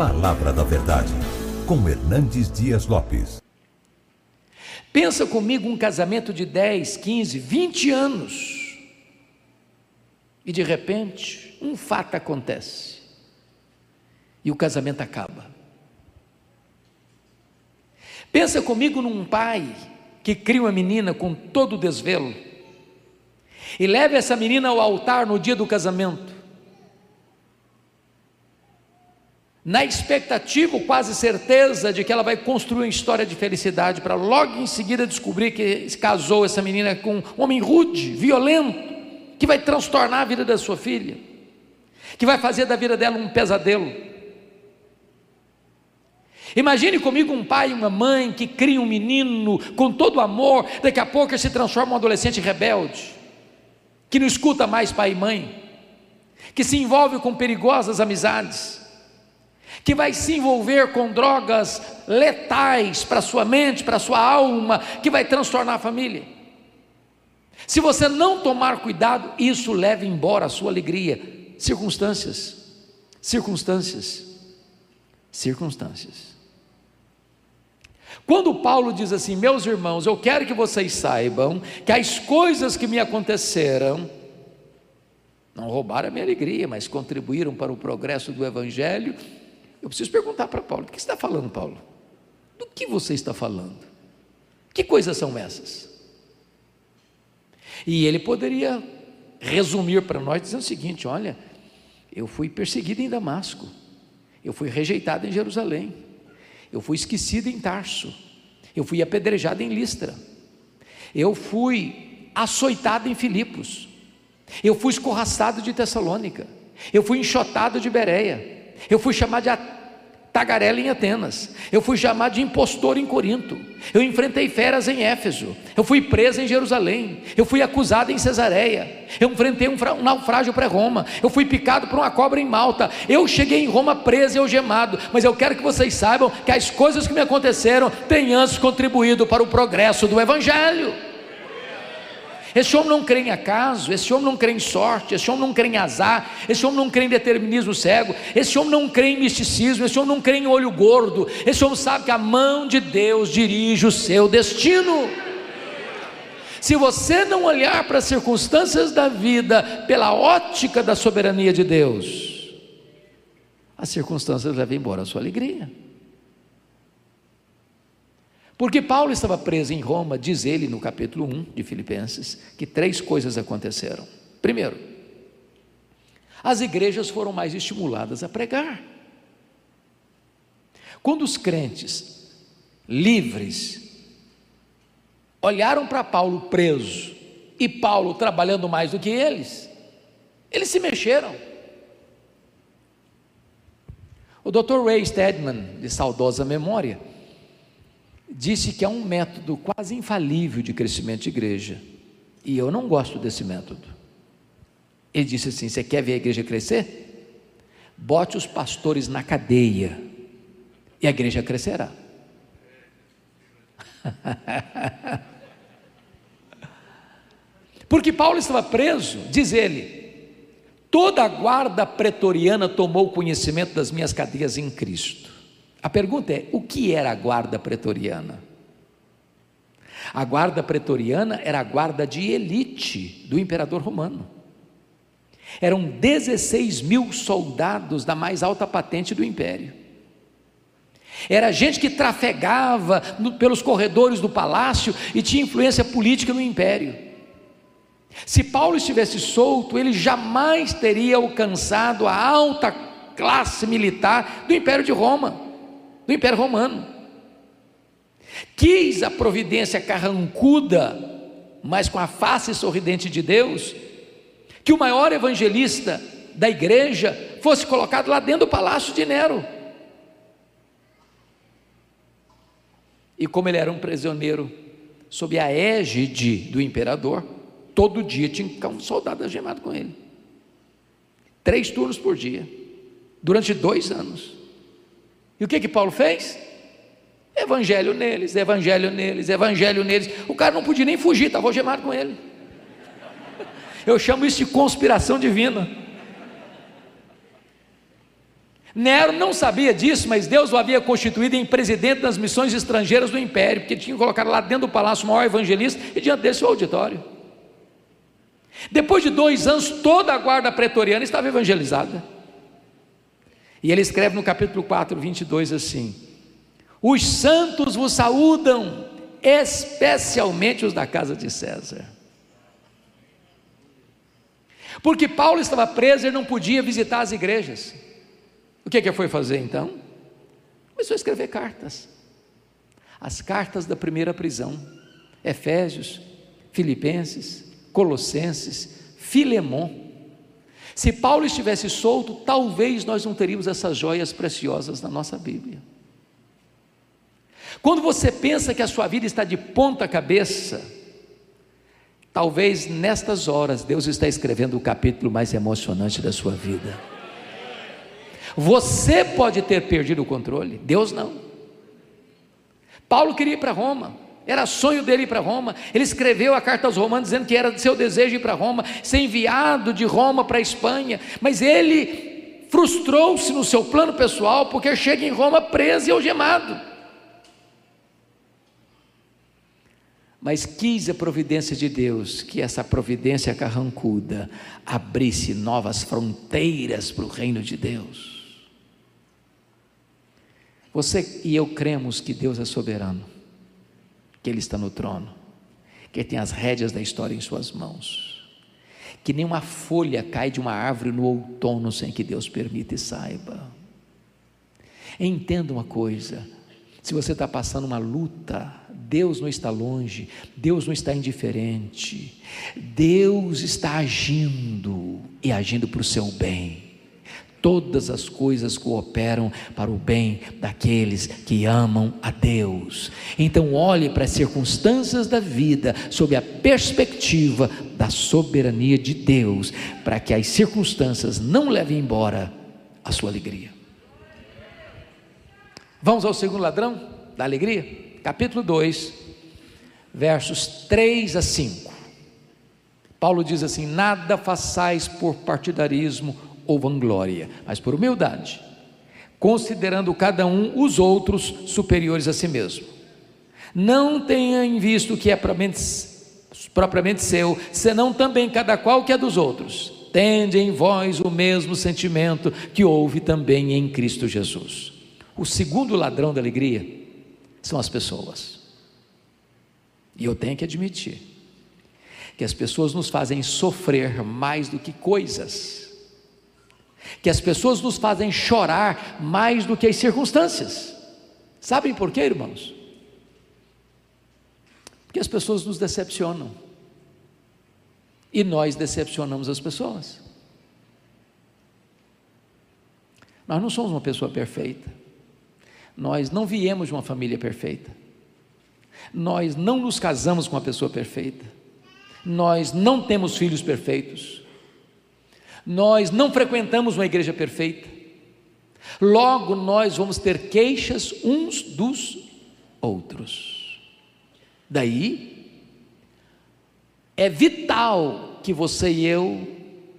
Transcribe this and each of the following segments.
Palavra da Verdade, com Hernandes Dias Lopes. Pensa comigo um casamento de 10, 15, 20 anos. E de repente, um fato acontece. E o casamento acaba. Pensa comigo num pai que cria uma menina com todo o desvelo e leva essa menina ao altar no dia do casamento. Na expectativa, ou quase certeza, de que ela vai construir uma história de felicidade, para logo em seguida descobrir que se casou essa menina com um homem rude, violento, que vai transtornar a vida da sua filha, que vai fazer da vida dela um pesadelo. Imagine comigo um pai e uma mãe que criam um menino com todo amor, daqui a pouco ele se transforma em um adolescente rebelde, que não escuta mais pai e mãe, que se envolve com perigosas amizades, que vai se envolver com drogas letais para sua mente, para sua alma, que vai transtornar a família. Se você não tomar cuidado, isso leva embora a sua alegria. Circunstâncias, circunstâncias, circunstâncias. Quando Paulo diz assim, meus irmãos, eu quero que vocês saibam que as coisas que me aconteceram não roubaram a minha alegria, mas contribuíram para o progresso do Evangelho. Eu preciso perguntar para Paulo: o que está falando, Paulo? Do que você está falando? Que coisas são essas? E ele poderia resumir para nós dizendo o seguinte: olha, eu fui perseguido em Damasco, eu fui rejeitado em Jerusalém, eu fui esquecido em Tarso, eu fui apedrejado em Listra, eu fui açoitado em Filipos, eu fui escorraçado de Tessalônica, eu fui enxotado de Bereia, eu fui chamado de tagarela em Atenas, eu fui chamado de impostor em Corinto, eu enfrentei feras em Éfeso, eu fui preso em Jerusalém, eu fui acusado em Cesareia, eu enfrentei um, um naufrágio pré-Roma, eu fui picado por uma cobra em Malta, eu cheguei em Roma preso e algemado, mas eu quero que vocês saibam que as coisas que me aconteceram têm antes contribuído para o progresso do Evangelho. Esse homem não crê em acaso, esse homem não crê em sorte, esse homem não crê em azar, esse homem não crê em determinismo cego, esse homem não crê em misticismo, esse homem não crê em olho gordo, esse homem sabe que a mão de Deus dirige o seu destino. Se você não olhar para as circunstâncias da vida pela ótica da soberania de Deus, as circunstâncias levam embora a sua alegria. Porque Paulo estava preso em Roma, diz ele no capítulo 1 de Filipenses, que três coisas aconteceram. Primeiro, as igrejas foram mais estimuladas a pregar. Quando os crentes livres olharam para Paulo preso e Paulo trabalhando mais do que eles, eles se mexeram. O Dr. Ray Stedman, de saudosa memória, disse que é um método quase infalível de crescimento de igreja. E eu não gosto desse método. Ele disse assim: Você quer ver a igreja crescer? Bote os pastores na cadeia e a igreja crescerá. Porque Paulo estava preso, diz ele, toda a guarda pretoriana tomou conhecimento das minhas cadeias em Cristo. A pergunta é: o que era a guarda pretoriana? A guarda pretoriana era a guarda de elite do imperador romano. Eram 16 mil soldados da mais alta patente do império. Era gente que trafegava no, pelos corredores do palácio e tinha influência política no império. Se Paulo estivesse solto, ele jamais teria alcançado a alta classe militar do império de Roma do Império Romano. Quis a providência carrancuda, mas com a face sorridente de Deus, que o maior evangelista da igreja fosse colocado lá dentro do palácio de Nero. E como ele era um prisioneiro sob a égide do imperador, todo dia tinha um soldado algemado com ele. Três turnos por dia, durante dois anos. E o que que Paulo fez? Evangelho neles, evangelho neles, evangelho neles. O cara não podia nem fugir, estava algemado com ele. Eu chamo isso de conspiração divina. Nero não sabia disso, mas Deus o havia constituído em presidente das missões estrangeiras do império, porque tinha colocado lá dentro do palácio o maior evangelista e diante desse o auditório. Depois de dois anos, toda a guarda pretoriana estava evangelizada. E ele escreve no capítulo 4, 22 assim: Os santos vos saúdam, especialmente os da casa de César. Porque Paulo estava preso e não podia visitar as igrejas. O que, é que foi fazer então? Começou a escrever cartas. As cartas da primeira prisão: Efésios, Filipenses, Colossenses, Filemon. Se Paulo estivesse solto, talvez nós não teríamos essas joias preciosas na nossa Bíblia. Quando você pensa que a sua vida está de ponta cabeça, talvez nestas horas Deus está escrevendo o capítulo mais emocionante da sua vida. Você pode ter perdido o controle, Deus não. Paulo queria ir para Roma, era sonho dele ir para Roma. Ele escreveu a carta aos Romanos dizendo que era seu desejo ir para Roma, ser enviado de Roma para a Espanha. Mas ele frustrou-se no seu plano pessoal porque chega em Roma preso e algemado. Mas quis a providência de Deus que essa providência carrancuda abrisse novas fronteiras para o reino de Deus. Você e eu cremos que Deus é soberano que Ele está no trono, que Ele tem as rédeas da história em Suas mãos, que nenhuma folha cai de uma árvore no outono sem que Deus permita e saiba. Entenda uma coisa: se você está passando uma luta, Deus não está longe, Deus não está indiferente, Deus está agindo e agindo para o seu bem todas as coisas cooperam para o bem daqueles que amam a Deus. Então, olhe para as circunstâncias da vida sob a perspectiva da soberania de Deus, para que as circunstâncias não levem embora a sua alegria. Vamos ao segundo ladrão da alegria? Capítulo 2, versos 3 a 5. Paulo diz assim: Nada façais por partidarismo ou vanglória, mas por humildade, considerando cada um os outros superiores a si mesmo. Não tenha em visto o que é propriamente, seu, senão também cada qual que é dos outros. Tende em vós o mesmo sentimento que houve também em Cristo Jesus. O segundo ladrão da alegria são as pessoas. E eu tenho que admitir que as pessoas nos fazem sofrer mais do que coisas que as pessoas nos fazem chorar mais do que as circunstâncias. Sabem por quê, irmãos? Porque as pessoas nos decepcionam. E nós decepcionamos as pessoas. Nós não somos uma pessoa perfeita. Nós não viemos de uma família perfeita. Nós não nos casamos com uma pessoa perfeita. Nós não temos filhos perfeitos. Nós não frequentamos uma igreja perfeita. Logo, nós vamos ter queixas uns dos outros. Daí, é vital que você e eu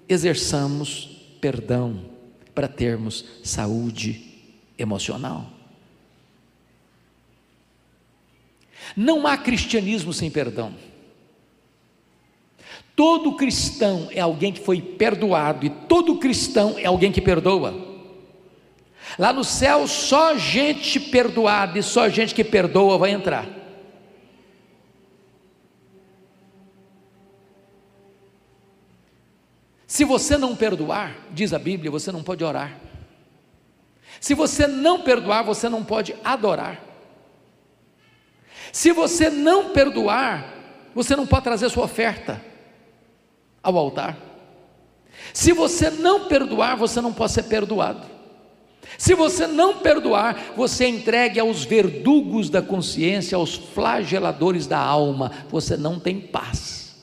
exerçamos perdão para termos saúde emocional. Não há cristianismo sem perdão. Todo cristão é alguém que foi perdoado, e todo cristão é alguém que perdoa. Lá no céu, só gente perdoada e só gente que perdoa vai entrar. Se você não perdoar, diz a Bíblia, você não pode orar. Se você não perdoar, você não pode adorar. Se você não perdoar, você não pode trazer sua oferta ao altar. Se você não perdoar, você não pode ser perdoado. Se você não perdoar, você é entregue aos verdugos da consciência, aos flageladores da alma, você não tem paz.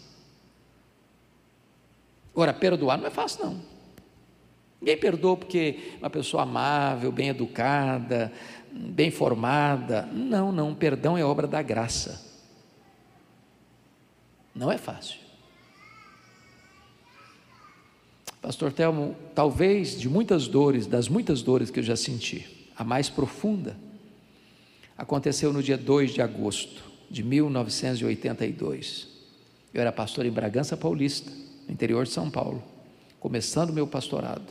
Agora, perdoar não é fácil, não. Ninguém perdoa porque uma pessoa amável, bem educada, bem formada. Não, não, perdão é obra da graça. Não é fácil. Pastor Telmo, talvez de muitas dores, das muitas dores que eu já senti, a mais profunda aconteceu no dia 2 de agosto de 1982. Eu era pastor em Bragança Paulista, no interior de São Paulo, começando o meu pastorado.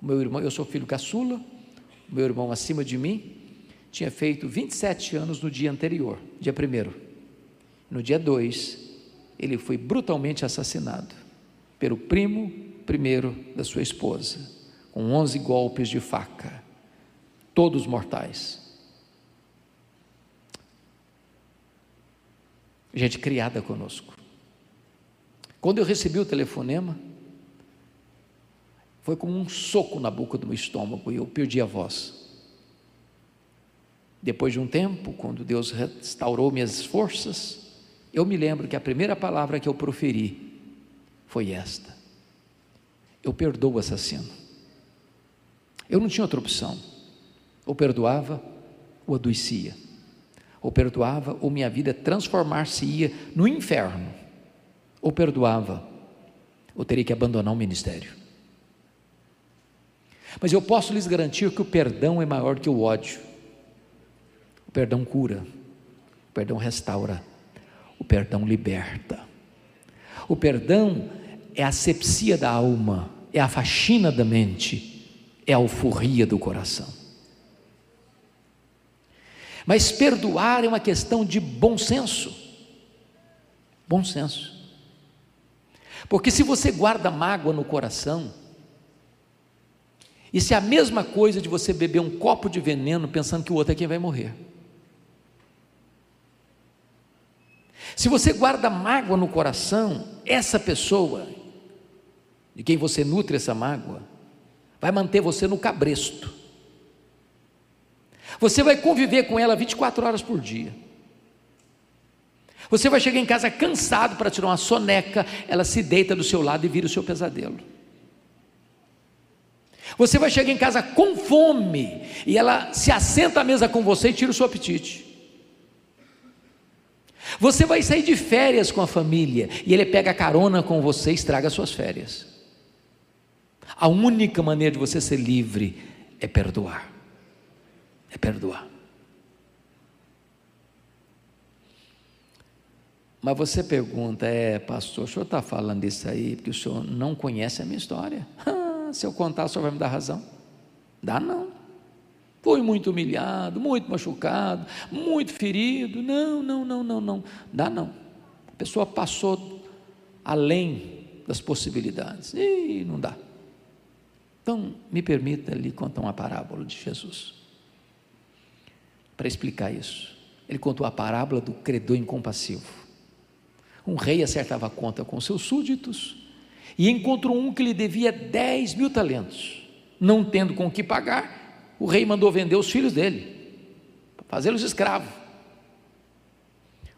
O meu irmão, eu sou filho caçula, o meu irmão acima de mim tinha feito 27 anos no dia anterior, dia 1 No dia 2, ele foi brutalmente assassinado pelo primo primeiro da sua esposa, com 11 golpes de faca, todos mortais. Gente criada conosco. Quando eu recebi o telefonema, foi como um soco na boca do meu estômago e eu perdi a voz. Depois de um tempo, quando Deus restaurou minhas forças, eu me lembro que a primeira palavra que eu proferi foi esta: Eu perdoo o assassino. Eu não tinha outra opção. Ou perdoava, ou adoecia. Ou perdoava, ou minha vida transformar-se-ia no inferno. Ou perdoava, ou teria que abandonar o ministério. Mas eu posso lhes garantir que o perdão é maior que o ódio. O perdão cura, o perdão restaura, o perdão liberta. O perdão é a asepsia da alma, é a faxina da mente, é a alforria do coração. Mas perdoar é uma questão de bom senso. Bom senso. Porque se você guarda mágoa no coração, isso é a mesma coisa de você beber um copo de veneno pensando que o outro é quem vai morrer. Se você guarda mágoa no coração, essa pessoa de quem você nutre essa mágoa, vai manter você no cabresto. Você vai conviver com ela 24 horas por dia. Você vai chegar em casa cansado para tirar uma soneca, ela se deita do seu lado e vira o seu pesadelo. Você vai chegar em casa com fome e ela se assenta à mesa com você e tira o seu apetite. Você vai sair de férias com a família e ele pega carona com você e estraga suas férias. A única maneira de você ser livre é perdoar. É perdoar. Mas você pergunta, é, pastor, o senhor está falando isso aí porque o senhor não conhece a minha história? Ah, se eu contar, o senhor vai me dar razão? Dá não. Foi muito humilhado, muito machucado, muito ferido. Não, não, não, não, não. Dá não. A pessoa passou além das possibilidades. E não dá. Então, me permita lhe contar uma parábola de Jesus. Para explicar isso. Ele contou a parábola do credor incompassivo. Um rei acertava conta com seus súditos e encontrou um que lhe devia 10 mil talentos. Não tendo com que pagar, o rei mandou vender os filhos dele, fazê-los escravos.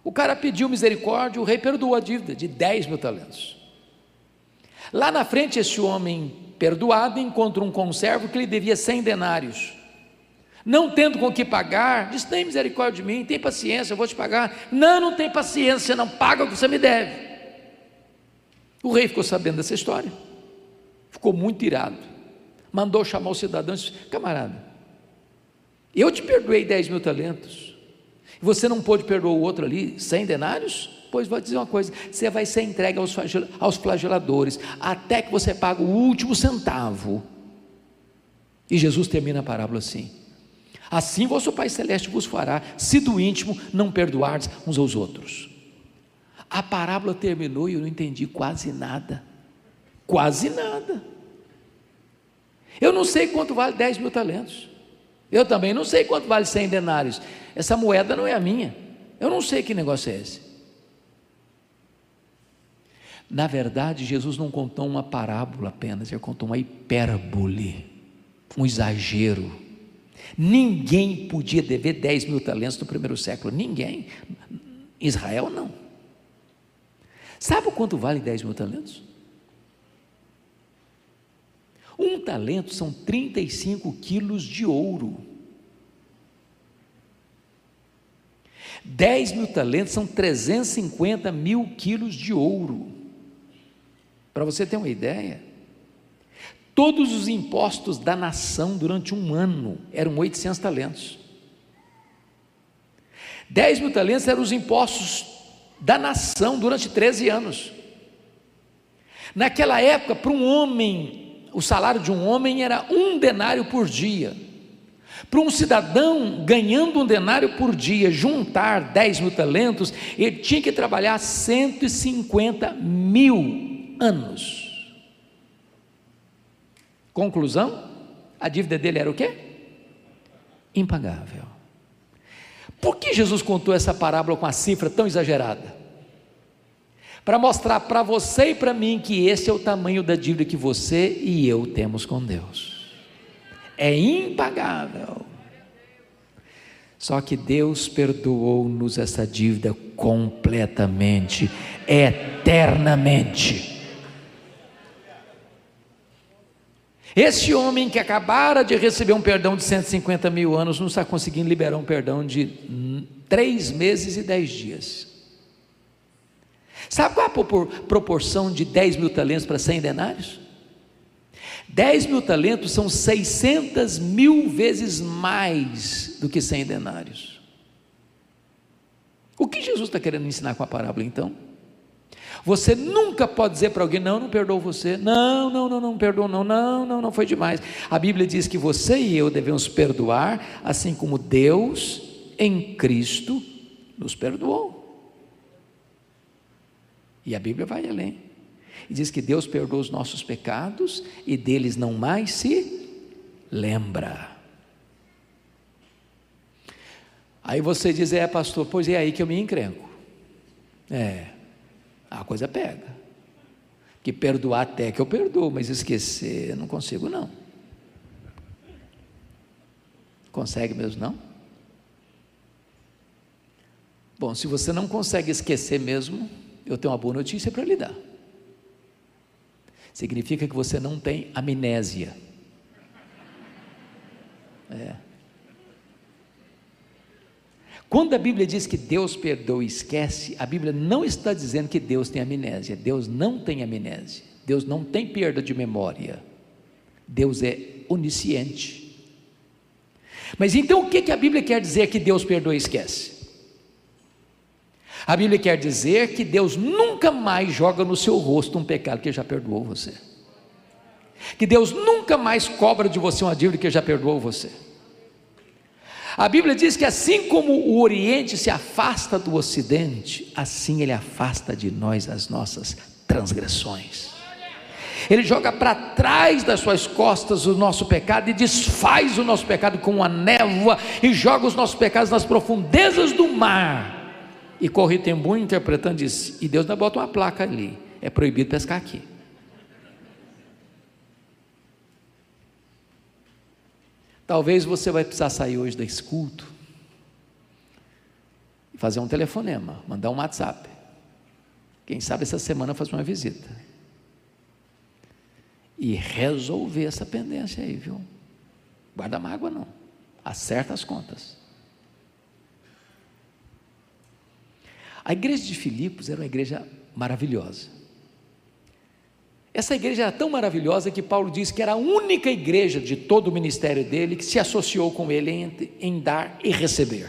O cara pediu misericórdia, o rei perdoou a dívida de 10 mil talentos. Lá na frente, esse homem perdoado, encontra um conservo que lhe devia cem denários. Não tendo com que pagar, diz: tem misericórdia de mim, tem paciência, eu vou te pagar. Não, não tem paciência, não paga o que você me deve. O rei ficou sabendo dessa história, ficou muito irado, mandou chamar o cidadão e disse: camarada, eu te perdoei 10 mil talentos, você não pôde perdoar o outro ali, 100 denários? Pois vou dizer uma coisa: você vai ser entregue aos, flageladores, até que você pague o último centavo. E Jesus termina a parábola assim: Assim vosso Pai Celeste vos fará, se do íntimo não perdoardes uns aos outros. A parábola terminou e eu não entendi quase nada. Quase nada. Eu não sei quanto vale 10 mil talentos. Eu também não sei quanto vale 100 denários. Essa moeda não é a minha. Eu não sei que negócio é esse. Na verdade, Jesus não contou uma parábola apenas, ele contou uma hipérbole, um exagero. Ninguém podia dever 10 mil talentos no primeiro século, ninguém. Israel não. Sabe quanto vale 10 mil talentos? Um talento são 35 quilos de ouro. 10 mil talentos são 350 mil quilos de ouro. Para você ter uma ideia, todos os impostos da nação durante um ano eram 800 talentos. 10 mil talentos eram os impostos da nação durante 13 anos. Naquela época, para um homem, o salário de um homem era um denário por dia. Para um cidadão ganhando um denário por dia, juntar 10 mil talentos, ele tinha que trabalhar 150 mil anos. Conclusão: a dívida dele era o quê? Impagável. Por que Jesus contou essa parábola com a cifra tão exagerada? Para mostrar para você e para mim que esse é o tamanho da dívida que você e eu temos com Deus. É impagável. Só que Deus perdoou-nos essa dívida completamente, eternamente. Esse homem que acabara de receber um perdão de 150 mil anos não está conseguindo liberar um perdão de três meses e dez dias. Sabe qual é a proporção de 10 mil talentos para 100 denários? 10 mil talentos são 600 mil vezes mais do que 100 denários. O que Jesus está querendo ensinar com a parábola então? Você nunca pode dizer para alguém: não, não perdoou você, não, não, não, não perdoou, não, não, não, não foi demais. A Bíblia diz que você e eu devemos perdoar, assim como Deus em Cristo nos perdoou. E a Bíblia vai além. E diz que Deus perdoa os nossos pecados e deles não mais se lembra. Aí você diz, é pastor, pois é aí que eu me encrenco. É, a coisa pega. Que perdoar até que eu perdoo, mas esquecer não consigo não. Consegue mesmo não? Bom, se você não consegue esquecer mesmo, eu tenho uma boa notícia para lhe dar. Significa que você não tem amnésia. É. Quando a Bíblia diz que Deus perdoa e esquece, a Bíblia não está dizendo que Deus tem amnésia. Deus não tem amnésia. Deus não tem perda de memória. Deus é onisciente. Mas então o que, que a Bíblia quer dizer que Deus perdoa e esquece? A Bíblia quer dizer que Deus nunca mais joga no seu rosto um pecado que já perdoou você. Que Deus nunca mais cobra de você uma dívida que já perdoou você. A Bíblia diz que assim como o Oriente se afasta do Ocidente, assim ele afasta de nós as nossas transgressões. Ele joga para trás das suas costas o nosso pecado e desfaz o nosso pecado com uma névoa e joga os nossos pecados nas profundezas do mar. E Corre Tembu interpretando diz: e Deus ainda bota uma placa ali: é proibido pescar aqui. Talvez você vai precisar sair hoje desse culto e fazer um telefonema, mandar um WhatsApp. Quem sabe essa semana fazer uma visita. E resolver essa pendência aí, viu? Guarda mágoa não. Acerta as contas. A igreja de Filipos era uma igreja maravilhosa. Essa igreja era tão maravilhosa que Paulo diz que era a única igreja de todo o ministério dele que se associou com ele em, em dar e receber.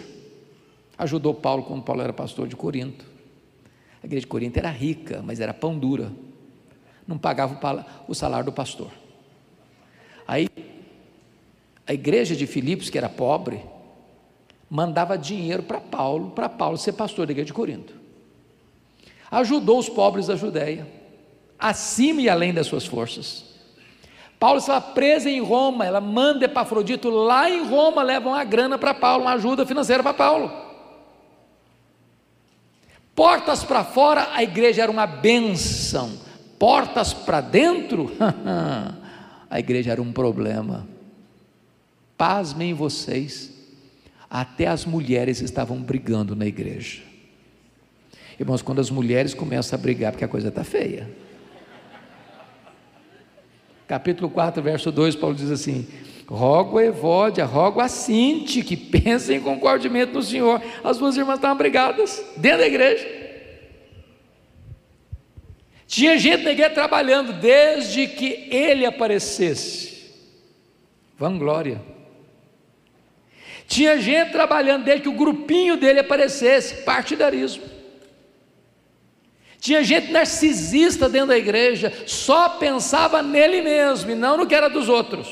Ajudou Paulo quando Paulo era pastor de Corinto. A igreja de Corinto era rica, mas era pão dura. Não pagava o salário do pastor. Aí, a igreja de Filipos, que era pobre, mandava dinheiro para Paulo, para Paulo ser pastor da igreja de Corinto. Ajudou os pobres da Judéia acima e além das suas forças. Paulo estava preso em Roma, ela manda Epafrodito lá em Roma, leva uma grana para Paulo, uma ajuda financeira para Paulo. Portas para fora, a igreja era uma benção. Portas para dentro, a igreja era um problema. Pasmem vocês, até as mulheres estavam brigando na igreja. Irmãos, quando as mulheres começam a brigar, porque a coisa está feia capítulo 4, verso 2, Paulo diz assim: Rogo a Evódia, rogo a Cinti, que pensem concordemente no Senhor. As duas irmãs estavam brigadas dentro da igreja. Tinha gente na igreja trabalhando desde que ele aparecesse. Vanglória. Tinha gente trabalhando desde que o grupinho dele aparecesse. Partidarismo. Tinha gente narcisista dentro da igreja, só pensava nele mesmo e não no que era dos outros.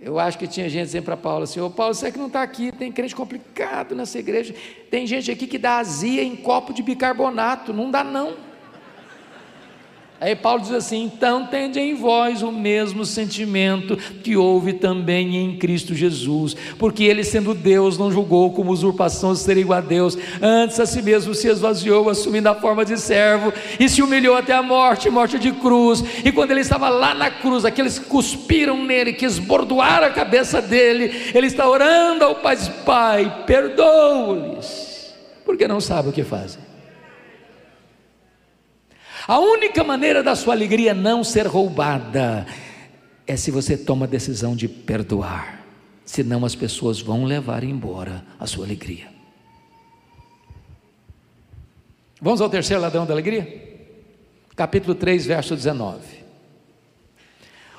Eu acho que tinha gente dizendo para Paulo assim: Ô Paulo, você é que não está aqui, tem crente complicado nessa igreja. Tem gente aqui que dá azia em copo de bicarbonato, não dá não. Aí Paulo diz assim: então tende em vós o mesmo sentimento que houve também em Cristo Jesus, porque ele, sendo Deus, não julgou como usurpação ser igual a Deus, antes a si mesmo se esvaziou, assumindo a forma de servo, e se humilhou até a morte morte de cruz. E quando ele estava lá na cruz, aqueles que cuspiram nele, que esbordoaram a cabeça dele, ele está orando ao Pai: Pai, perdoa-lhes, porque não sabe o que fazem. A única maneira da sua alegria não ser roubada é se você toma a decisão de perdoar, senão as pessoas vão levar embora a sua alegria. Vamos ao terceiro ladrão da alegria? Capítulo 3, verso 19.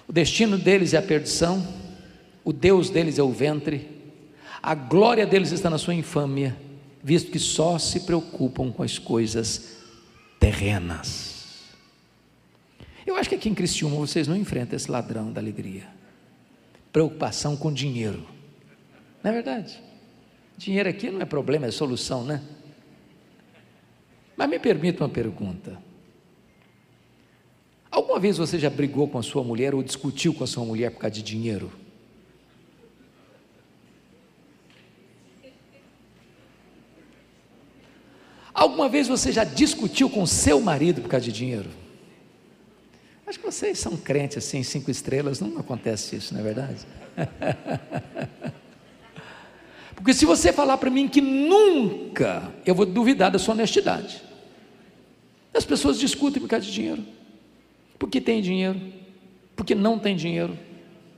O destino deles é a perdição, o Deus deles é o ventre, a glória deles está na sua infâmia, visto que só se preocupam com as coisas terrenas. Eu acho que aqui em Criciúma vocês não enfrentam esse ladrão da alegria. Preocupação com dinheiro. Não é verdade? Dinheiro aqui não é problema, é solução, né? Mas me permita uma pergunta. Alguma vez você já brigou com a sua mulher ou discutiu com a sua mulher por causa de dinheiro? Alguma vez você já discutiu com seu marido por causa de dinheiro? Vocês são crentes assim, cinco estrelas, não acontece isso, não é verdade? Porque se você falar para mim que nunca, eu vou duvidar da sua honestidade. As pessoas discutem por causa de dinheiro. Porque tem dinheiro, porque não tem dinheiro,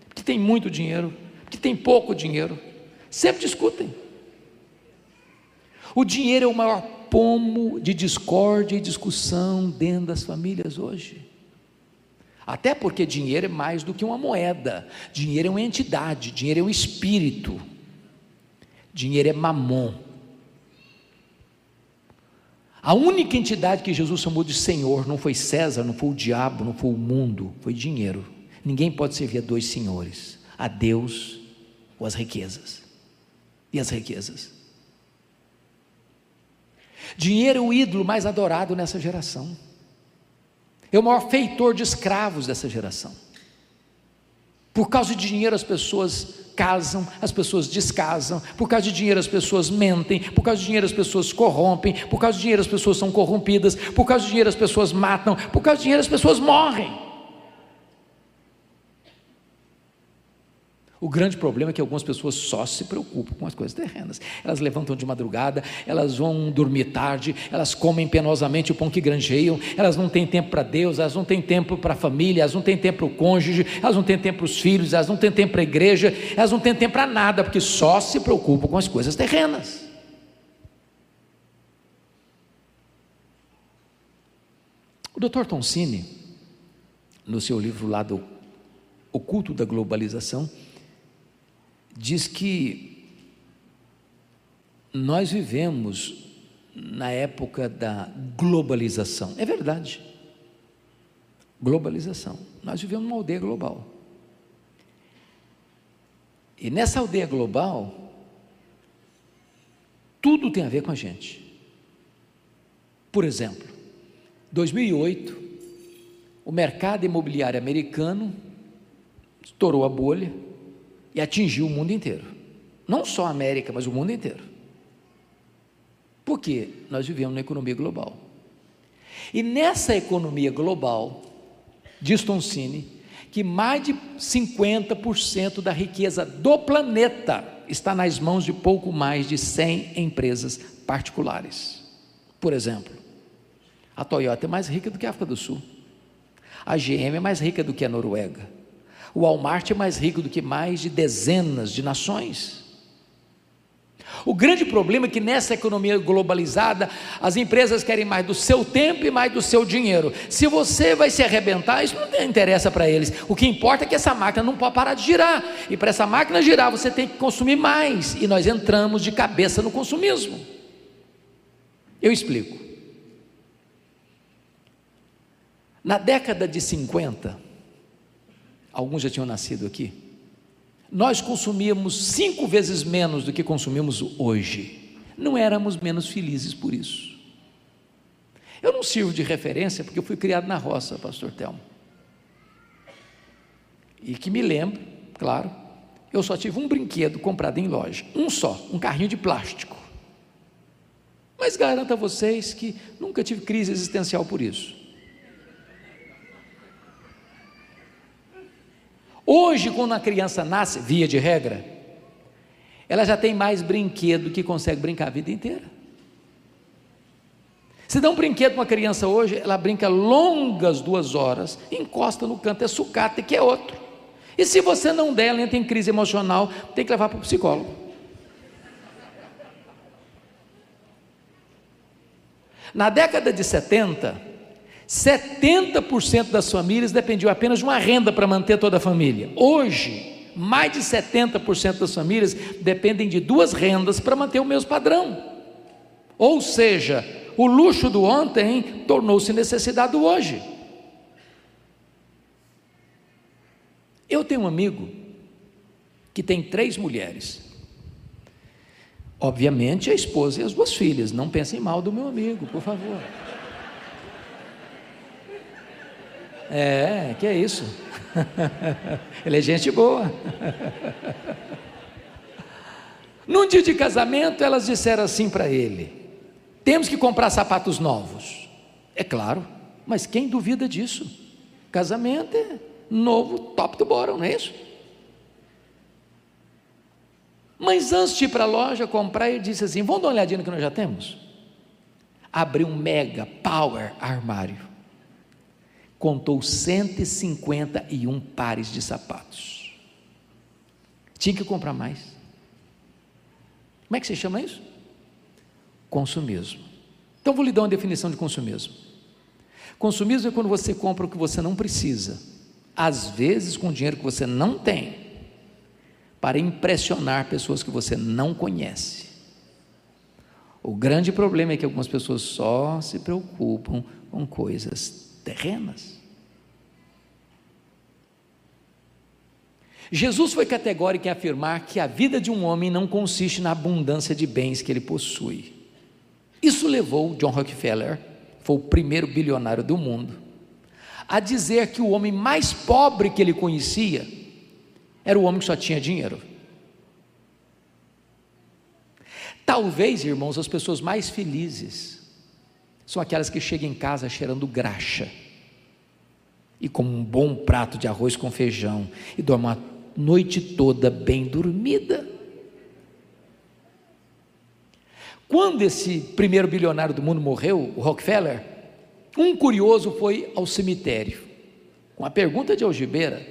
porque tem muito dinheiro, porque tem pouco dinheiro. Sempre discutem. O dinheiro é o maior pomo de discórdia e discussão dentro das famílias hoje. Até porque dinheiro é mais do que uma moeda. Dinheiro é uma entidade, dinheiro é um espírito. Dinheiro é mamon. A única entidade que Jesus chamou de Senhor não foi César, não foi o diabo, não foi o mundo, foi dinheiro. Ninguém pode servir a dois senhores, a Deus ou as riquezas. E as riquezas? Dinheiro é o ídolo mais adorado nessa geração é o maior feitor de escravos dessa geração. Por causa de dinheiro as pessoas casam, as pessoas descasam, por causa de dinheiro as pessoas mentem, por causa de dinheiro as pessoas corrompem, por causa de dinheiro as pessoas são corrompidas, por causa de dinheiro as pessoas matam, por causa de dinheiro as pessoas morrem. O grande problema é que algumas pessoas só se preocupam com as coisas terrenas. Elas levantam de madrugada, elas vão dormir tarde, elas comem penosamente o pão que granjeiam, elas não têm tempo para Deus, elas não têm tempo para a família, elas não têm tempo para o cônjuge, elas não têm tempo para os filhos, elas não têm tempo para a igreja, elas não têm tempo para nada, porque só se preocupam com as coisas terrenas. O Dr. Tonsini, no seu livro lá do O Culto da Globalização, diz que nós vivemos na época da globalização. É verdade. Globalização. Nós vivemos numa aldeia global. E nessa aldeia global, tudo tem a ver com a gente. Por exemplo, 2008, o mercado imobiliário americano estourou a bolha e atingiu o mundo inteiro. Não só a América, mas o mundo inteiro. Porque nós vivemos numa economia global. E nessa economia global, diz Toncini, que mais de 50% da riqueza do planeta está nas mãos de pouco mais de 100 empresas particulares. Por exemplo, a Toyota é mais rica do que a África do Sul. A GM é mais rica do que a Noruega. O Walmart é mais rico do que mais de dezenas de nações. O grande problema é que nessa economia globalizada, as empresas querem mais do seu tempo e mais do seu dinheiro. Se você vai se arrebentar, isso não interessa para eles. O que importa é que essa máquina não pode parar de girar. E para essa máquina girar, você tem que consumir mais. E nós entramos de cabeça no consumismo. Eu explico. Na década de 50, alguns já tinham nascido aqui, nós consumíamos cinco vezes menos do que consumimos hoje. Não éramos menos felizes por isso. Eu não sirvo de referência porque eu fui criado na roça, pastor Telmo. E que me lembro, claro, eu só tive um brinquedo comprado em loja, um só, um carrinho de plástico. Mas garanto a vocês que nunca tive crise existencial por isso. Hoje, quando a criança nasce, via de regra, ela já tem mais brinquedo que consegue brincar a vida inteira. Se dá um brinquedo para uma criança hoje, ela brinca longas duas horas, encosta no canto, é sucata, que é outro. E se você não der, ela entra em crise emocional, tem que levar para o psicólogo. Na década de 70, 70% das famílias dependiam apenas de uma renda para manter toda a família. Hoje, mais de 70% das famílias dependem de duas rendas para manter o mesmo padrão. Ou seja, o luxo do ontem tornou-se necessidade do hoje. Eu tenho um amigo que tem três mulheres. Obviamente, a esposa e as duas filhas. Não pensem mal do meu amigo, por favor. É, que é isso. Ele é gente boa. Num dia de casamento, elas disseram assim para ele: temos que comprar sapatos novos. É claro, mas quem duvida disso? Casamento é novo, top do bottom, não é isso? Mas antes de ir para a loja comprar, ele disse assim: vamos dar uma olhadinha no que nós já temos? Abriu um mega power armário contou 151 pares de sapatos. Tinha que comprar mais. Como é que você chama isso? Consumismo. Então vou lhe dar uma definição de consumismo. Consumismo é quando você compra o que você não precisa, às vezes com dinheiro que você não tem, para impressionar pessoas que você não conhece. O grande problema é que algumas pessoas só se preocupam com coisas terrenas. Jesus foi categórico em afirmar que a vida de um homem não consiste na abundância de bens que ele possui. Isso levou John Rockefeller, foi o primeiro bilionário do mundo, a dizer que o homem mais pobre que ele conhecia era o homem que só tinha dinheiro. Talvez, irmãos, as pessoas mais felizes são aquelas que chegam em casa cheirando graxa e com um bom prato de arroz com feijão e dormem a noite toda bem dormida. Quando esse primeiro bilionário do mundo morreu, o Rockefeller, um curioso foi ao cemitério com a pergunta de algibeira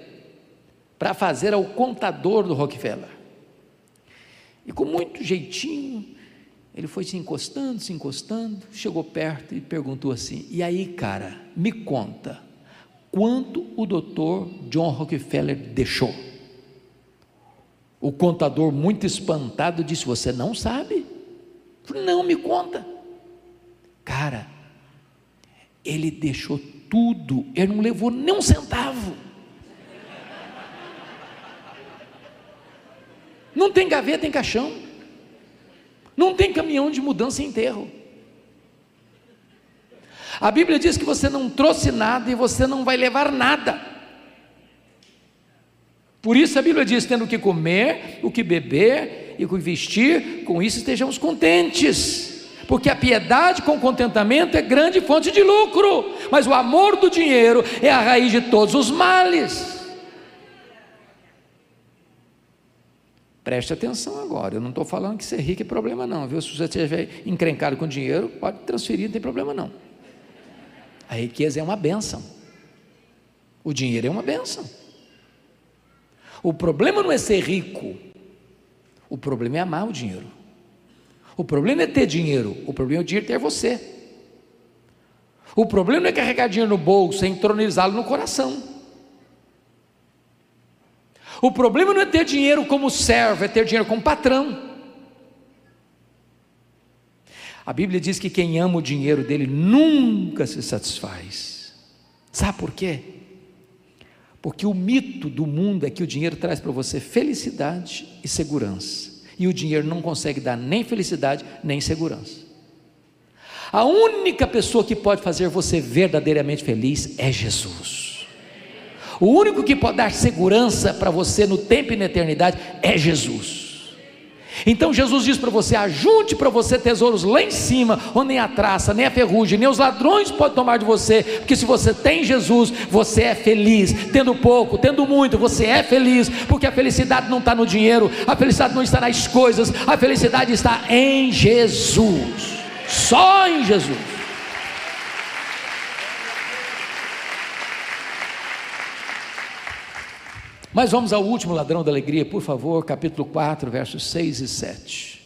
para fazer ao contador do Rockefeller. E com muito jeitinho, ele foi se encostando, se encostando, chegou perto e perguntou assim: E aí, cara, me conta, quanto o doutor John Rockefeller deixou? O contador, muito espantado, disse: Você não sabe? Não me conta. Cara, ele deixou tudo, ele não levou nem um centavo. Não tem gaveta em caixão. Não tem caminhão de mudança e enterro. A Bíblia diz que você não trouxe nada e você não vai levar nada. Por isso a Bíblia diz: tendo o que comer, o que beber e o que vestir, com isso estejamos contentes. Porque a piedade com contentamento é grande fonte de lucro, mas o amor do dinheiro é a raiz de todos os males. Preste atenção agora, eu não estou falando que ser rico é problema não, viu? Se você estiver encrencado com dinheiro, pode transferir, não tem problema não. A riqueza é uma benção. O dinheiro é uma benção. O problema não é ser rico. O problema é amar o dinheiro. O problema é ter dinheiro, o problema é o dinheiro ter você. O problema não é carregar dinheiro no bolso, é entronizá-lo no coração. O problema não é ter dinheiro como servo, é ter dinheiro como patrão. A Bíblia diz que quem ama o dinheiro dele nunca se satisfaz. Sabe por quê? Porque o mito do mundo é que o dinheiro traz para você felicidade e segurança. E o dinheiro não consegue dar nem felicidade nem segurança. A única pessoa que pode fazer você verdadeiramente feliz é Jesus. O único que pode dar segurança para você no tempo e na eternidade é Jesus. Então Jesus diz para você: ajunte para você tesouros lá em cima, onde nem a traça, nem a ferrugem, nem os ladrões podem tomar de você, porque se você tem Jesus, você é feliz. Tendo pouco, tendo muito, você é feliz, porque a felicidade não está no dinheiro, a felicidade não está nas coisas, a felicidade está em Jesus. Só em Jesus. Mas vamos ao último ladrão da alegria, por favor, capítulo 4, versos 6 e 7.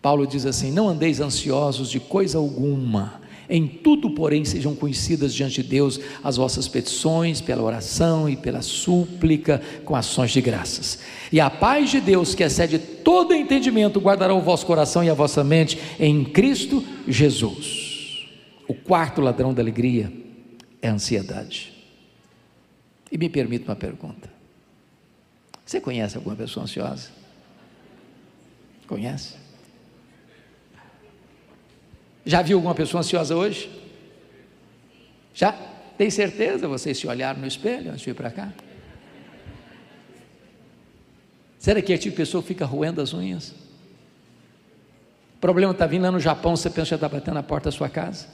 Paulo diz assim: Não andeis ansiosos de coisa alguma, em tudo, porém, sejam conhecidas diante de Deus as vossas petições, pela oração e pela súplica, com ações de graças. E a paz de Deus, que excede todo entendimento, guardará o vosso coração e a vossa mente em Cristo Jesus. O quarto ladrão da alegria é a ansiedade. E me permita uma pergunta: Você conhece alguma pessoa ansiosa? Conhece? Já viu alguma pessoa ansiosa hoje? Já? Tem certeza? Vocês se olharam no espelho antes de vir para cá? Será que é tipo de pessoa fica roendo as unhas? O problema está vindo lá no Japão, você pensa que já está batendo na porta da sua casa?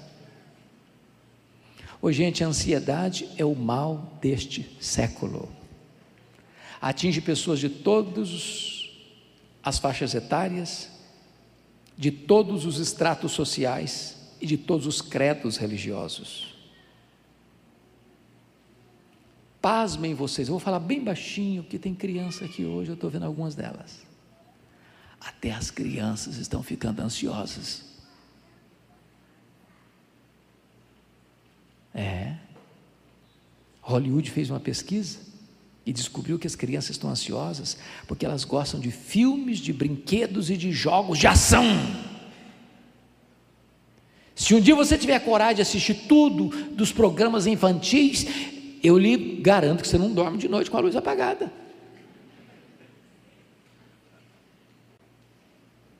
Ô, gente, a ansiedade é o mal deste século. Atinge pessoas de todas as faixas etárias, de todos os estratos sociais e de todos os credos religiosos. Pasmem vocês, eu vou falar bem baixinho, porque tem criança aqui hoje, eu estou vendo algumas delas. Até as crianças estão ficando ansiosas. É. Hollywood fez uma pesquisa e descobriu que as crianças estão ansiosas porque elas gostam de filmes, de brinquedos e de jogos de ação. Se um dia você tiver coragem de assistir tudo dos programas infantis, eu lhe garanto que você não dorme de noite com a luz apagada.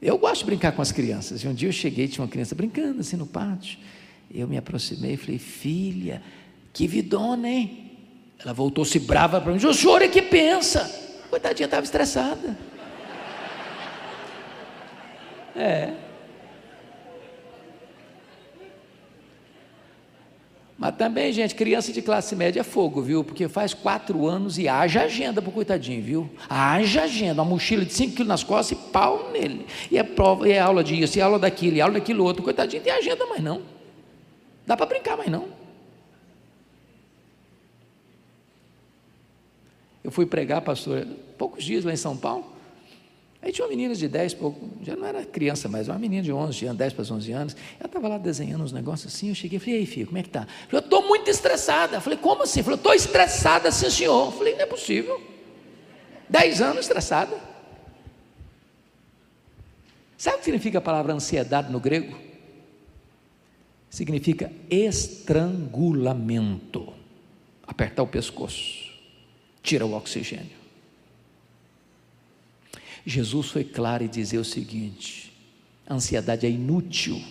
Eu gosto de brincar com as crianças. E um dia eu cheguei, tinha uma criança brincando assim no pátio. Eu me aproximei e falei: Filha, que vidona, hein? Ela voltou-se brava para mim. O senhor é que pensa. Coitadinha, estava estressada. É. Mas também, gente, criança de classe média é fogo, viu? Porque faz quatro anos e haja agenda para o coitadinho, viu? Haja agenda, uma mochila de cinco quilos nas costas e pau nele. E é prova, e é aula disso, e é aula daquilo, e é aula daquilo outro. Coitadinho, tem agenda, mas não. Dá para brincar, mas não. Eu fui pregar, pastor, poucos dias lá em São Paulo. Aí tinha uma menina de 10, pouco, já não era criança, mas uma menina de 11 anos, 10 para 11 anos. Ela estava lá desenhando uns negócios assim. Eu cheguei e falei: Ei, filho, como é que tá? Falei: Eu estou muito estressada. Eu falei: Como assim? Falei: Estou estressada, sim, senhor. Eu falei: Não é possível. 10 anos estressada. Sabe o que significa a palavra ansiedade no grego? Significa estrangulamento apertar o pescoço tira o oxigênio. Jesus foi claro e dizer o seguinte: a ansiedade é inútil,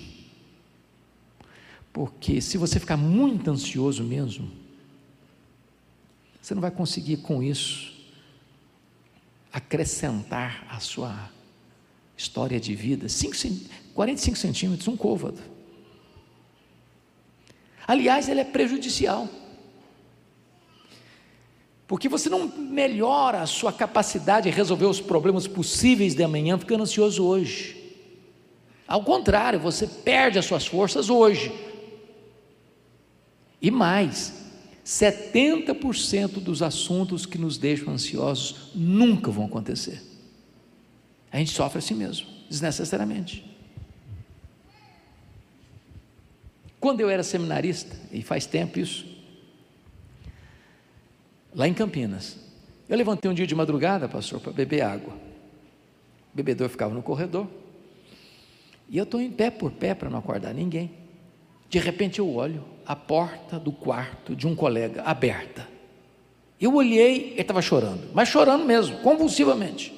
porque se você ficar muito ansioso mesmo, você não vai conseguir com isso acrescentar a sua história de vida. 5, 45 centímetros, um côvado. Aliás, ele é prejudicial. Porque você não melhora a sua capacidade de resolver os problemas possíveis de amanhã ficando ansioso hoje. Ao contrário, você perde as suas forças hoje. E mais, 70% dos assuntos que nos deixam ansiosos nunca vão acontecer. A gente sofre assim mesmo, desnecessariamente. Quando eu era seminarista, e faz tempo isso, lá em Campinas, eu levantei um dia de madrugada, pastor, para beber água. O bebedor ficava no corredor. E eu estou em pé por pé para não acordar ninguém. De repente eu olho a porta do quarto de um colega aberta. Eu olhei, ele estava chorando, mas chorando mesmo, convulsivamente.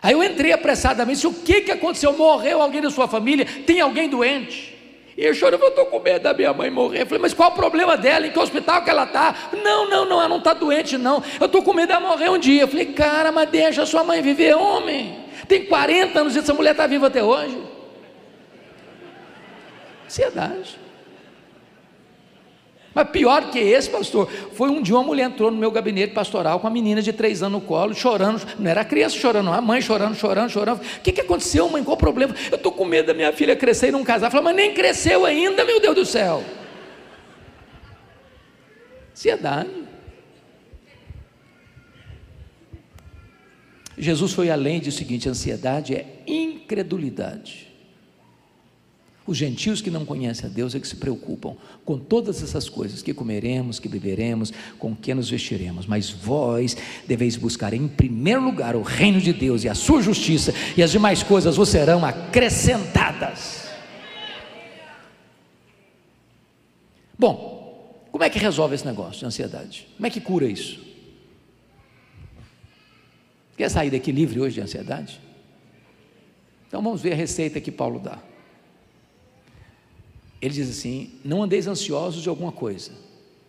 Aí eu entrei apressadamente, disse, o que, que aconteceu? Morreu alguém da sua família? Tem alguém doente? E eu chorando, eu estou com medo da minha mãe morrer. Eu falei, mas qual o problema dela? Em que hospital que ela está? Não, não, não, ela não está doente, não. Eu estou com medo de morrer um dia. Eu falei, cara, mas deixa sua mãe viver, homem. Tem 40 anos e essa mulher está viva até hoje. Ansiedade. Mas pior que esse, pastor, foi um dia uma mulher entrou no meu gabinete pastoral com uma menina de três anos no colo, chorando, não era criança chorando, a mãe chorando, chorando, chorando. O que, que aconteceu, mãe? Qual o problema? Eu estou com medo da minha filha crescer e não casar. Falei, mas nem cresceu ainda, meu Deus do céu. Ansiedade. Jesus foi além de o seguinte: ansiedade é incredulidade. Os gentios que não conhecem a Deus é que se preocupam com todas essas coisas, que comeremos, que beberemos, com que nos vestiremos. Mas vós deveis buscar em primeiro lugar o reino de Deus e a sua justiça, e as demais coisas vos serão acrescentadas. Bom, como é que resolve esse negócio de ansiedade? Como é que cura isso? Quer sair daqui livre hoje de ansiedade? Então vamos ver a receita que Paulo dá. Ele diz assim: não andeis ansiosos de alguma coisa.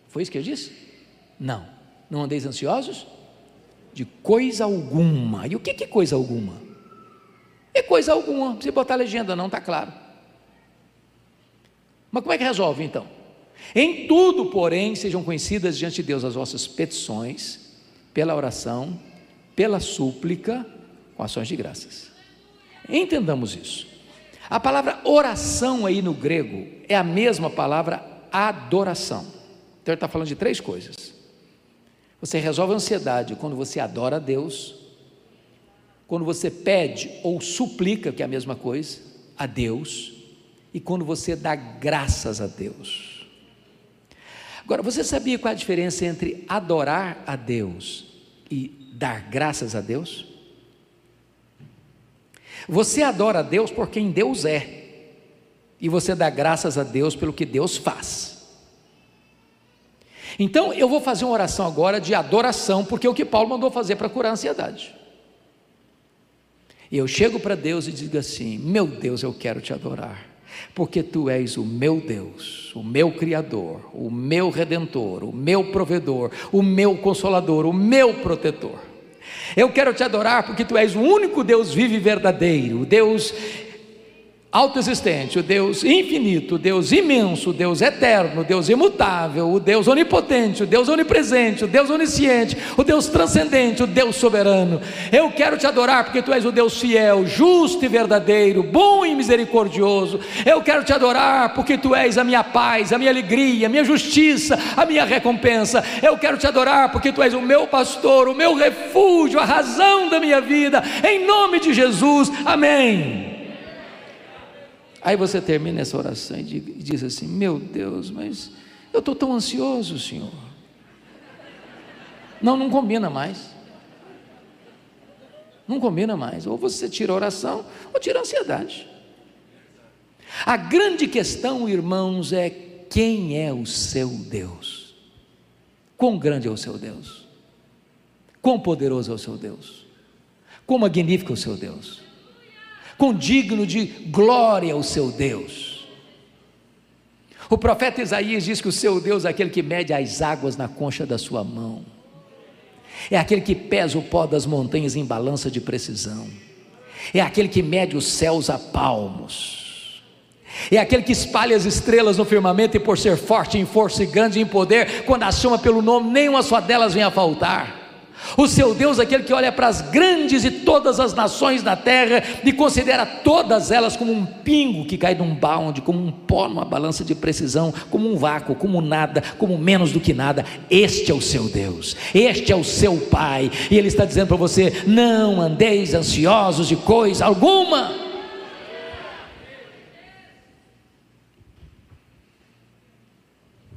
Foi isso que ele disse? Não. Não andeis ansiosos de coisa alguma. E o que é coisa alguma? É coisa alguma. Se botar a legenda, não está claro. Mas como é que resolve então? Em tudo, porém, sejam conhecidas diante de Deus as vossas petições, pela oração, pela súplica, com ações de graças. Entendamos isso. A palavra oração aí no grego é a mesma palavra adoração. Então ele está falando de três coisas. Você resolve a ansiedade quando você adora a Deus, quando você pede ou suplica, que é a mesma coisa, a Deus, e quando você dá graças a Deus. Agora, você sabia qual é a diferença entre adorar a Deus e dar graças a Deus? Você adora a Deus por quem Deus é, e você dá graças a Deus pelo que Deus faz. Então eu vou fazer uma oração agora de adoração, porque é o que Paulo mandou fazer para curar a ansiedade. E eu chego para Deus e digo assim: Meu Deus, eu quero te adorar, porque tu és o meu Deus, o meu Criador, o meu Redentor, o meu provedor, o meu consolador, o meu protetor. Eu quero te adorar porque tu és o único Deus vivo e verdadeiro, Deus autoexistente, o Deus infinito, o Deus imenso, o Deus eterno, o Deus imutável, o Deus onipotente, o Deus onipresente, o Deus onisciente, o Deus transcendente, o Deus soberano. Eu quero te adorar porque tu és o Deus fiel, justo e verdadeiro, bom e misericordioso. Eu quero te adorar porque tu és a minha paz, a minha alegria, a minha justiça, a minha recompensa. Eu quero te adorar porque tu és o meu pastor, o meu refúgio, a razão da minha vida. Em nome de Jesus. Amém. Aí você termina essa oração e diz assim: Meu Deus, mas eu estou tão ansioso, Senhor. Não, não combina mais. Não combina mais. Ou você tira a oração, ou tira a ansiedade. A grande questão, irmãos, é quem é o seu Deus? Quão grande é o seu Deus? Quão poderoso é o seu Deus? Quão magnífico é o seu Deus? Condigno de glória o seu Deus. O profeta Isaías diz que o seu Deus é aquele que mede as águas na concha da sua mão, é aquele que pesa o pó das montanhas em balança de precisão, é aquele que mede os céus a palmos, é aquele que espalha as estrelas no firmamento e por ser forte em força e grande em poder, quando a chama pelo nome, nenhuma só delas vem a faltar. O seu Deus é aquele que olha para as grandes e todas as nações da terra e considera todas elas como um pingo que cai num balde, como um pó numa balança de precisão, como um vácuo, como nada, como menos do que nada. Este é o seu Deus, este é o seu Pai, e Ele está dizendo para você: não andeis ansiosos de coisa alguma.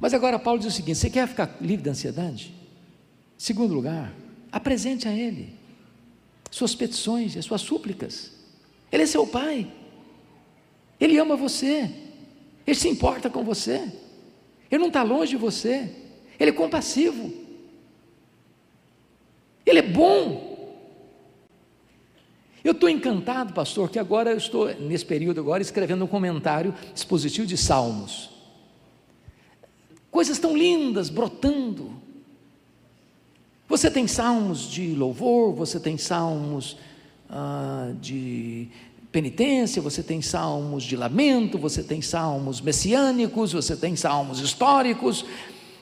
Mas agora Paulo diz o seguinte: você quer ficar livre da ansiedade? Segundo lugar, apresente a Ele suas petições, as suas súplicas. Ele é seu Pai, Ele ama você, Ele se importa com você, Ele não está longe de você, Ele é compassivo, Ele é bom. Eu estou encantado, pastor, que agora eu estou, nesse período agora, escrevendo um comentário expositivo de Salmos. Coisas tão lindas brotando. Você tem salmos de louvor, você tem salmos ah, de penitência, você tem salmos de lamento, você tem salmos messiânicos, você tem salmos históricos,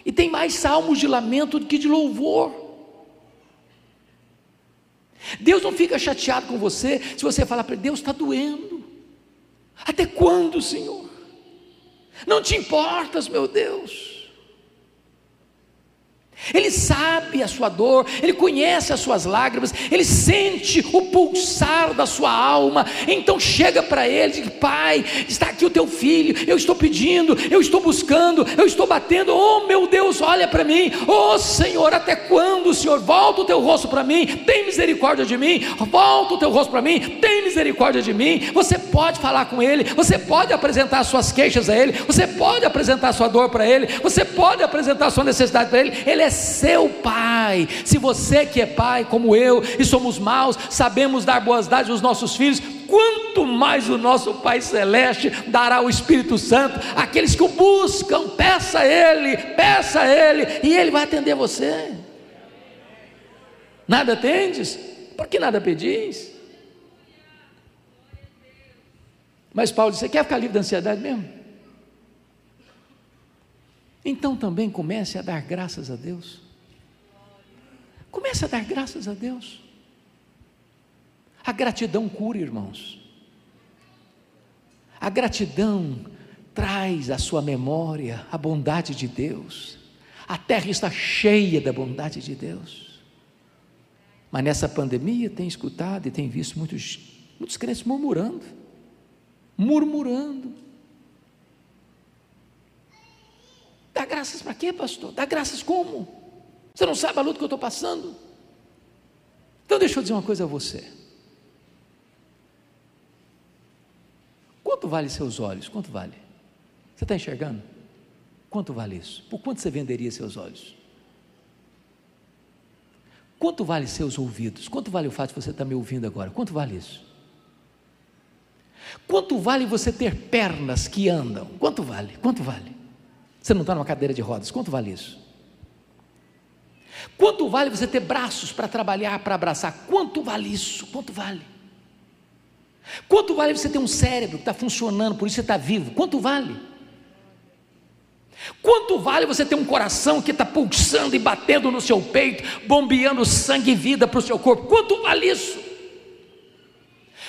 e tem mais salmos de lamento do que de louvor. Deus não fica chateado com você se você falar para Deus está doendo. Até quando, Senhor? Não te importas, meu Deus. Ele sabe a sua dor, ele conhece as suas lágrimas, ele sente o pulsar da sua alma. Então chega para ele e diz: Pai, está aqui o teu filho. Eu estou pedindo, eu estou buscando, eu estou batendo. Oh meu Deus, olha para mim. Oh Senhor, até quando, Senhor? Volta o teu rosto para mim, tem misericórdia de mim. Volta o teu rosto para mim, tem misericórdia de mim. Você pode falar com ele, você pode apresentar as suas queixas a ele, você pode apresentar a sua dor para ele, você pode apresentar a sua necessidade para ele. Ele é seu pai. Se você que é pai, como eu, e somos maus, sabemos dar boas dádivas aos nossos filhos, quanto mais o nosso Pai Celeste dará o Espírito Santo àqueles que o buscam. Peça a Ele, peça a Ele, e Ele vai atender você. Nada tendes? Por que nada pedis? Mas Paulo disse: Você quer ficar livre da ansiedade mesmo? Então também comece a dar graças a Deus. Comece a dar graças a Deus. A gratidão cura, irmãos. A gratidão traz à sua memória a bondade de Deus. A terra está cheia da bondade de Deus. Mas nessa pandemia tem escutado e tem visto muitos, muitos crentes murmurando, murmurando, Dá graças para quê, pastor? Dá graças como? Você não sabe a luta que eu estou passando? Então deixa eu dizer uma coisa a você. Quanto vale seus olhos? Quanto vale? Você está enxergando? Quanto vale isso? Por quanto você venderia seus olhos? Quanto vale seus ouvidos? Quanto vale o fato de você estar me ouvindo agora? Quanto vale isso? Quanto vale você ter pernas que andam? Quanto vale? Quanto vale? Você não está numa cadeira de rodas, quanto vale isso? Quanto vale você ter braços para trabalhar, para abraçar? Quanto vale isso? Quanto vale? Quanto vale você ter um cérebro que está funcionando, por isso você está vivo? Quanto vale? Quanto vale você ter um coração que está pulsando e batendo no seu peito, bombeando sangue e vida para o seu corpo? Quanto vale isso?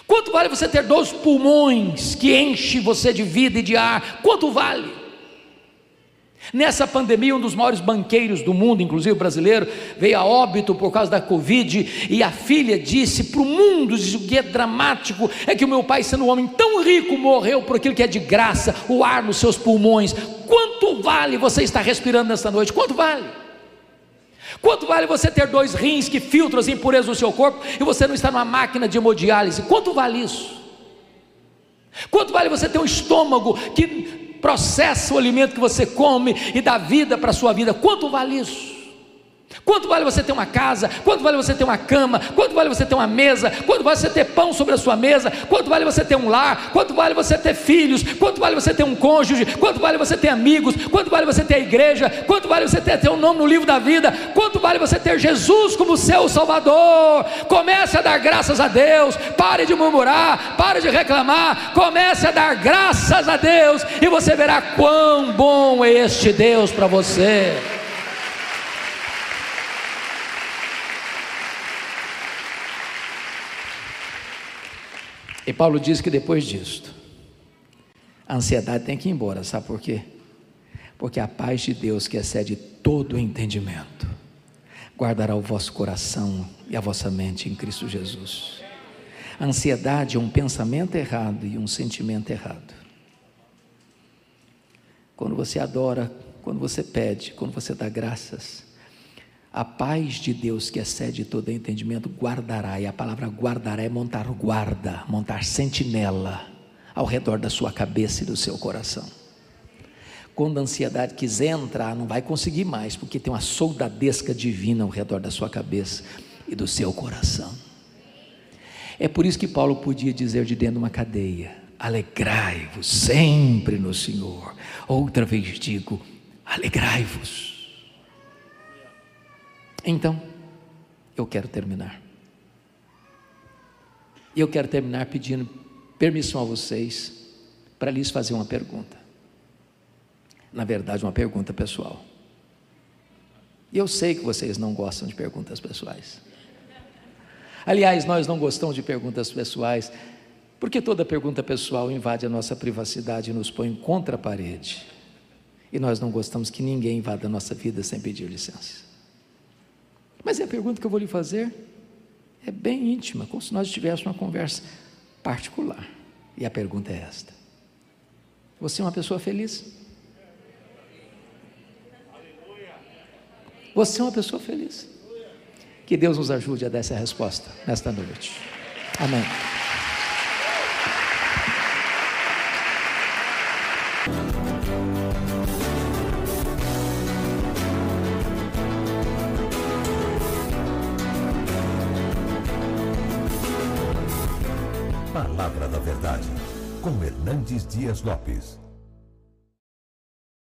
Quanto vale você ter dois pulmões que enche você de vida e de ar? Quanto vale? Nessa pandemia, um dos maiores banqueiros do mundo, inclusive brasileiro, veio a óbito por causa da Covid, e a filha disse para o mundo: o que é dramático é que o meu pai, sendo um homem tão rico, morreu por aquilo que é de graça, o ar nos seus pulmões. Quanto vale você estar respirando nessa noite? Quanto vale? Quanto vale você ter dois rins que filtram as impurezas do seu corpo e você não está numa máquina de hemodiálise? Quanto vale isso? Quanto vale você ter um estômago que processa o alimento que você come e dá vida para a sua vida. Quanto vale isso? Quanto vale você ter uma casa? Quanto vale você ter uma cama? Quanto vale você ter uma mesa? Quanto vale você ter pão sobre a sua mesa? Quanto vale você ter um lar? Quanto vale você ter filhos? Quanto vale você ter um cônjuge? Quanto vale você ter amigos? Quanto vale você ter a igreja? Quanto vale você ter, ter um nome no livro da vida? Quanto vale você ter Jesus como seu Salvador? Comece a dar graças a Deus. Pare de murmurar, pare de reclamar. Comece a dar graças a Deus e você verá quão bom é este Deus para você. E Paulo diz que depois disto, a ansiedade tem que ir embora, sabe por quê? Porque a paz de Deus, que excede todo o entendimento, guardará o vosso coração e a vossa mente em Cristo Jesus. A ansiedade é um pensamento errado e um sentimento errado. Quando você adora quando você pede, quando você dá graças, a paz de Deus que excede todo entendimento guardará, e a palavra guardará é montar guarda, montar sentinela ao redor da sua cabeça e do seu coração. Quando a ansiedade quiser entrar, não vai conseguir mais, porque tem uma soldadesca divina ao redor da sua cabeça e do seu coração. É por isso que Paulo podia dizer de dentro de uma cadeia: alegrai-vos sempre no Senhor. Outra vez digo: alegrai-vos. Então, eu quero terminar. Eu quero terminar pedindo permissão a vocês para lhes fazer uma pergunta. Na verdade, uma pergunta pessoal. E eu sei que vocês não gostam de perguntas pessoais. Aliás, nós não gostamos de perguntas pessoais, porque toda pergunta pessoal invade a nossa privacidade e nos põe contra a parede. E nós não gostamos que ninguém invada a nossa vida sem pedir licença. Mas é a pergunta que eu vou lhe fazer é bem íntima, como se nós estivéssemos uma conversa particular. E a pergunta é esta: Você é uma pessoa feliz? Você é uma pessoa feliz? Que Deus nos ajude a dar essa resposta nesta noite. Amém. Hernandes Dias Lopes.